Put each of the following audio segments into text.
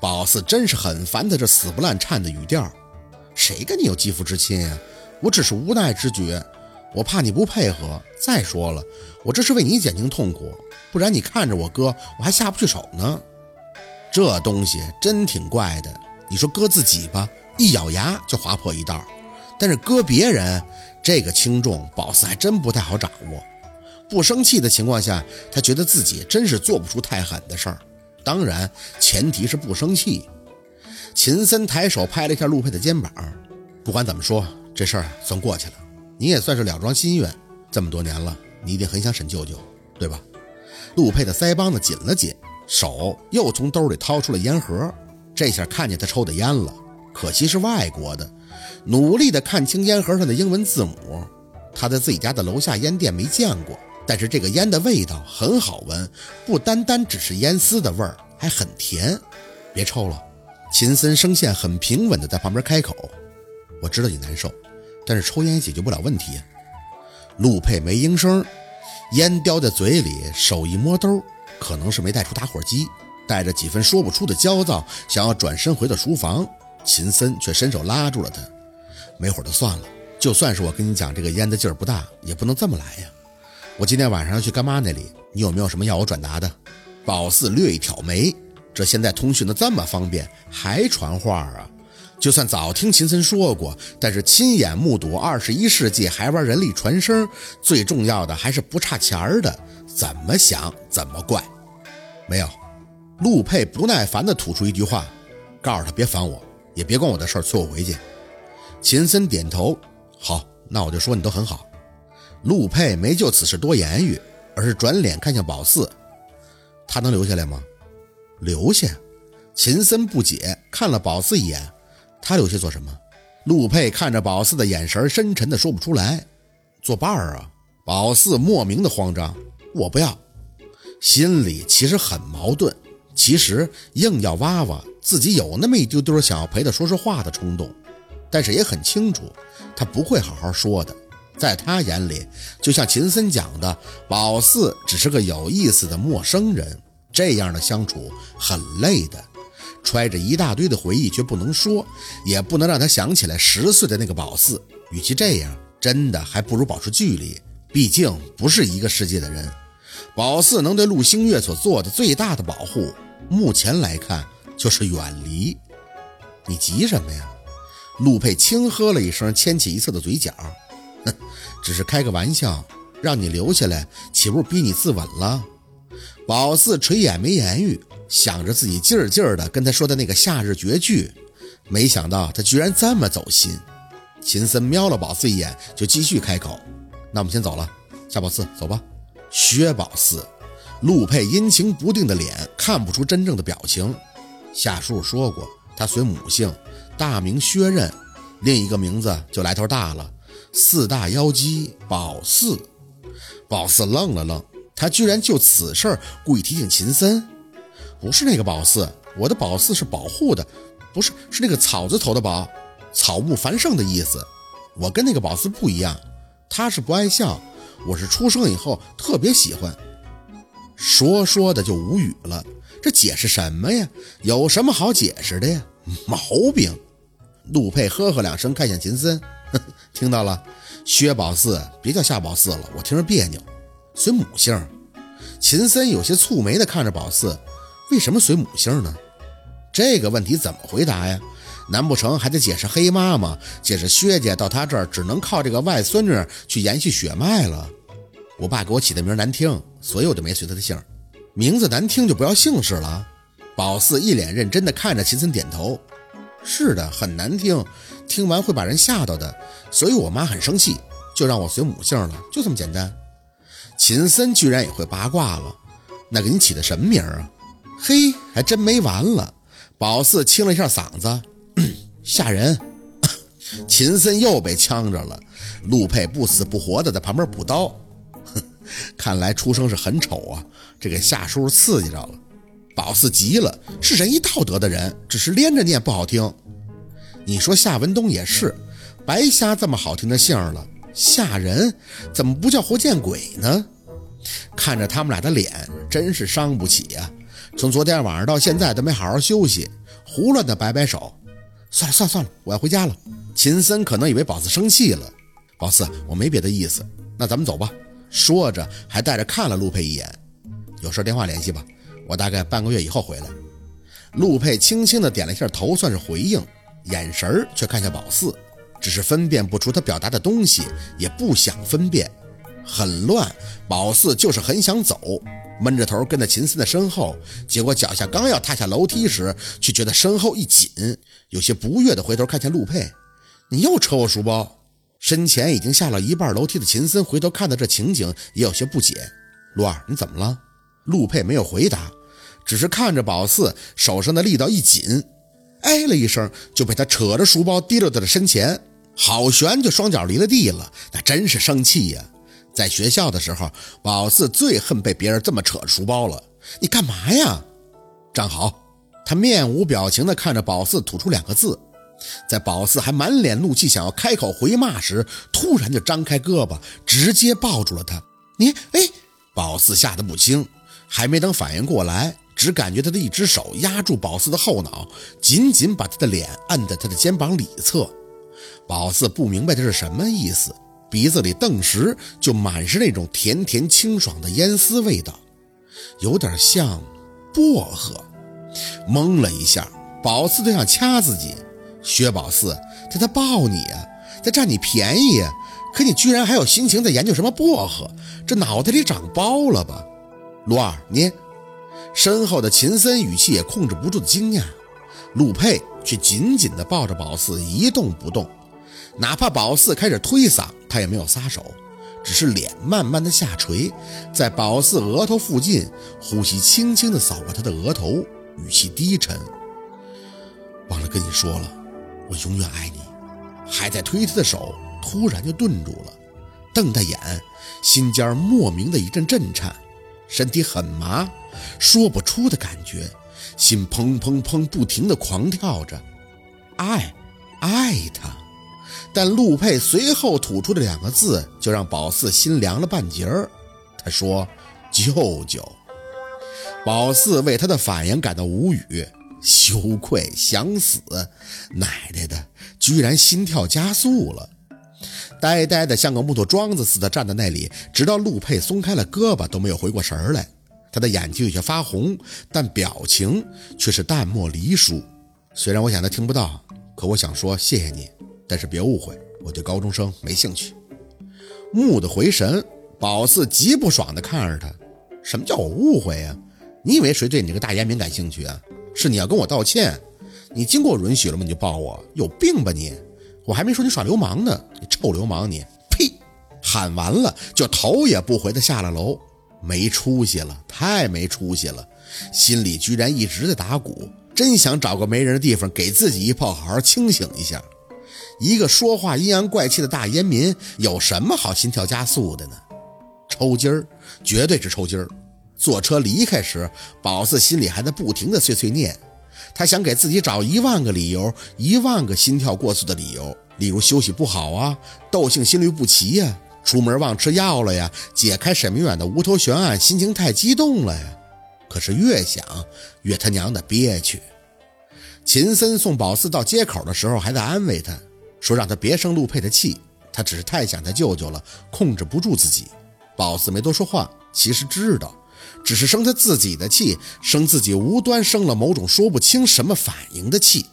宝四真是很烦他这死不烂颤的语调。谁跟你有肌肤之亲呀？我只是无奈之举，我怕你不配合。再说了，我这是为你减轻痛苦，不然你看着我割，我还下不去手呢。这东西真挺怪的。你说割自己吧，一咬牙就划破一道；但是割别人，这个轻重，宝四还真不太好掌握。不生气的情况下，他觉得自己真是做不出太狠的事儿。当然，前提是不生气。秦森抬手拍了一下陆佩的肩膀，不管怎么说，这事儿算过去了。你也算是了桩心愿。这么多年了，你一定很想沈舅舅，对吧？陆佩的腮帮子紧了紧，手又从兜里掏出了烟盒。这下看见他抽的烟了，可惜是外国的。努力的看清烟盒上的英文字母，他在自己家的楼下烟店没见过。但是这个烟的味道很好闻，不单单只是烟丝的味儿，还很甜。别抽了，秦森声线很平稳的在旁边开口：“我知道你难受，但是抽烟也解决不了问题。”陆佩没应声，烟叼在嘴里，手一摸兜，可能是没带出打火机，带着几分说不出的焦躁，想要转身回到书房，秦森却伸手拉住了他：“没火就算了，就算是我跟你讲这个烟的劲儿不大，也不能这么来呀。”我今天晚上要去干妈那里，你有没有什么要我转达的？宝四略一挑眉，这现在通讯的这么方便，还传话啊？就算早听秦森说过，但是亲眼目睹二十一世纪还玩人力传声，最重要的还是不差钱儿的，怎么想怎么怪。没有，陆佩不耐烦地吐出一句话，告诉他别烦我，也别管我的事儿，催我回去。秦森点头，好，那我就说你都很好。陆佩没就此事多言语，而是转脸看向宝四：“他能留下来吗？”“留下。”秦森不解看了宝四一眼：“他留下做什么？”陆佩看着宝四的眼神深沉的说不出来：“作伴儿啊。”宝四莫名的慌张：“我不要。”心里其实很矛盾，其实硬要挖挖，自己有那么一丢丢想要陪他说说话的冲动，但是也很清楚，他不会好好说的。在他眼里，就像秦森讲的，宝四只是个有意思的陌生人，这样的相处很累的，揣着一大堆的回忆却不能说，也不能让他想起来十岁的那个宝四。与其这样，真的还不如保持距离，毕竟不是一个世界的人。宝四能对陆星月所做的最大的保护，目前来看就是远离。你急什么呀？陆佩轻呵了一声，牵起一侧的嘴角。只是开个玩笑，让你留下来，岂不是逼你自刎了？宝四垂眼没言语，想着自己劲儿劲儿的跟他说的那个夏日绝句，没想到他居然这么走心。秦森瞄了宝四一眼，就继续开口：“那我们先走了，夏宝四，走吧。”薛宝四，陆佩阴晴不定的脸看不出真正的表情。夏叔说过，他随母姓，大名薛任，另一个名字就来头大了。四大妖姬宝四，宝四愣了愣，他居然就此事儿故意提醒秦森，不是那个宝四，我的宝四是保护的，不是是那个草字头的宝，草木繁盛的意思。我跟那个宝四不一样，他是不爱笑，我是出生以后特别喜欢。说说的就无语了，这解释什么呀？有什么好解释的呀？毛病。陆佩呵呵两声，看向秦森。听到了，薛宝四，别叫夏宝四了，我听着别扭。随母姓。秦森有些蹙眉的看着宝四，为什么随母姓呢？这个问题怎么回答呀？难不成还得解释黑妈吗？解释薛家到他这儿只能靠这个外孙女去延续血脉了？我爸给我起的名难听，所以我就没随他的姓。名字难听就不要姓氏了。宝四一脸认真的看着秦森，点头。是的，很难听，听完会把人吓到的，所以我妈很生气，就让我随母姓了，就这么简单。秦森居然也会八卦了，那给你起的什么名啊？嘿，还真没完了。宝四清了一下嗓子，吓人。秦森又被呛着了。陆佩不死不活的在旁边补刀，哼，看来出生是很丑啊，这给夏叔叔刺激着了。宝四急了，是仁义道德的人，只是连着念不好听。你说夏文东也是，白瞎这么好听的姓了，吓人，怎么不叫活见鬼呢？看着他们俩的脸，真是伤不起呀。从昨天晚上到现在都没好好休息，胡乱的摆摆手，算了算了算了，我要回家了。秦森可能以为宝四生气了，宝四，我没别的意思，那咱们走吧。说着还带着看了陆佩一眼，有事电话联系吧，我大概半个月以后回来。陆佩轻轻的点了一下头，算是回应，眼神却看向宝四，只是分辨不出他表达的东西，也不想分辨，很乱。宝四就是很想走，闷着头跟在秦森的身后，结果脚下刚要踏下楼梯时，却觉得身后一紧，有些不悦的回头看向陆佩：“你又扯我书包。”身前已经下了一半楼梯的秦森回头看到这情景，也有些不解：“陆二，你怎么了？”陆佩没有回答。只是看着宝四手上的力道一紧，哎了一声，就被他扯着书包提溜到了身前，好悬就双脚离了地了。那真是生气呀！在学校的时候，宝四最恨被别人这么扯着书包了。你干嘛呀？站好！他面无表情地看着宝四，吐出两个字。在宝四还满脸怒气想要开口回骂时，突然就张开胳膊，直接抱住了他。你哎！宝四吓得不轻，还没等反应过来。只感觉他的一只手压住宝四的后脑，紧紧把他的脸按在他的肩膀里侧。宝四不明白这是什么意思，鼻子里顿时就满是那种甜甜清爽的烟丝味道，有点像薄荷。懵了一下，宝四都想掐自己。薛宝四，他在抱你啊，在占你便宜，可你居然还有心情在研究什么薄荷？这脑袋里长包了吧？陆二，你。身后的秦森语气也控制不住的惊讶，陆佩却紧紧地抱着宝四一动不动，哪怕宝四开始推搡，他也没有撒手，只是脸慢慢的下垂，在宝四额头附近，呼吸轻轻地扫过他的额头，语气低沉：“忘了跟你说了，我永远爱你。”还在推他的手突然就顿住了，瞪大眼，心尖莫名的一阵震颤。身体很麻，说不出的感觉，心砰砰砰不停地狂跳着，爱，爱他。但陆佩随后吐出的两个字，就让宝四心凉了半截儿。他说：“舅舅。”宝四为他的反应感到无语，羞愧，想死。奶奶的，居然心跳加速了。呆呆的像个木头桩子似的站在那里，直到陆佩松开了胳膊都没有回过神来。他的眼睛有些发红，但表情却是淡漠离疏。虽然我想他听不到，可我想说谢谢你，但是别误会，我对高中生没兴趣。木的回神，宝四极不爽的看着他：“什么叫我误会呀？你以为谁对你这个大烟民感兴趣啊？是你要跟我道歉。你经过允许了吗？你就抱我，有病吧你？”我还没说你耍流氓呢，你臭流氓你！呸！喊完了就头也不回的下了楼，没出息了，太没出息了，心里居然一直在打鼓，真想找个没人的地方给自己一炮，好好清醒一下。一个说话阴阳怪气的大烟民，有什么好心跳加速的呢？抽筋儿，绝对是抽筋儿。坐车离开时，宝四心里还在不停的碎碎念。他想给自己找一万个理由，一万个心跳过速的理由，例如休息不好啊，窦性心律不齐呀，出门忘吃药了呀，解开沈明远的无头悬案，心情太激动了呀。可是越想越他娘的憋屈。秦森送宝四到街口的时候，还在安慰他说让他别生陆佩的气，他只是太想他舅舅了，控制不住自己。宝四没多说话，其实知道。只是生他自己的气，生自己无端生了某种说不清什么反应的气。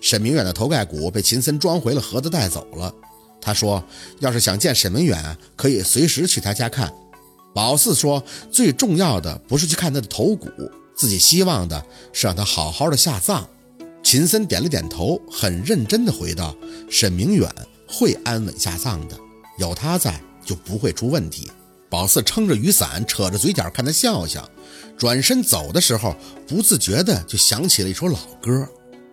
沈明远的头盖骨被秦森装回了盒子带走了。他说：“要是想见沈明远，可以随时去他家看。”宝四说：“最重要的不是去看他的头骨，自己希望的是让他好好的下葬。”秦森点了点头，很认真地回道：“沈明远会安稳下葬的，有他在就不会出问题。”宝四撑着雨伞，扯着嘴角看他笑笑，转身走的时候，不自觉的就想起了一首老歌，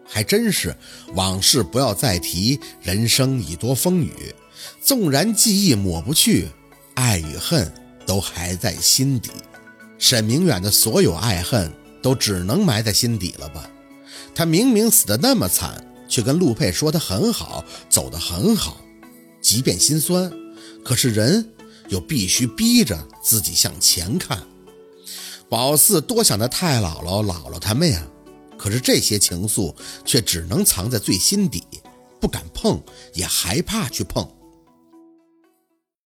还真是往事不要再提，人生已多风雨。纵然记忆抹不去，爱与恨都还在心底。沈明远的所有爱恨都只能埋在心底了吧？他明明死得那么惨，却跟陆佩说他很好，走得很好，即便心酸，可是人。又必须逼着自己向前看。宝四多想着太姥姥、姥姥他们呀，可是这些情愫却只能藏在最心底，不敢碰，也害怕去碰。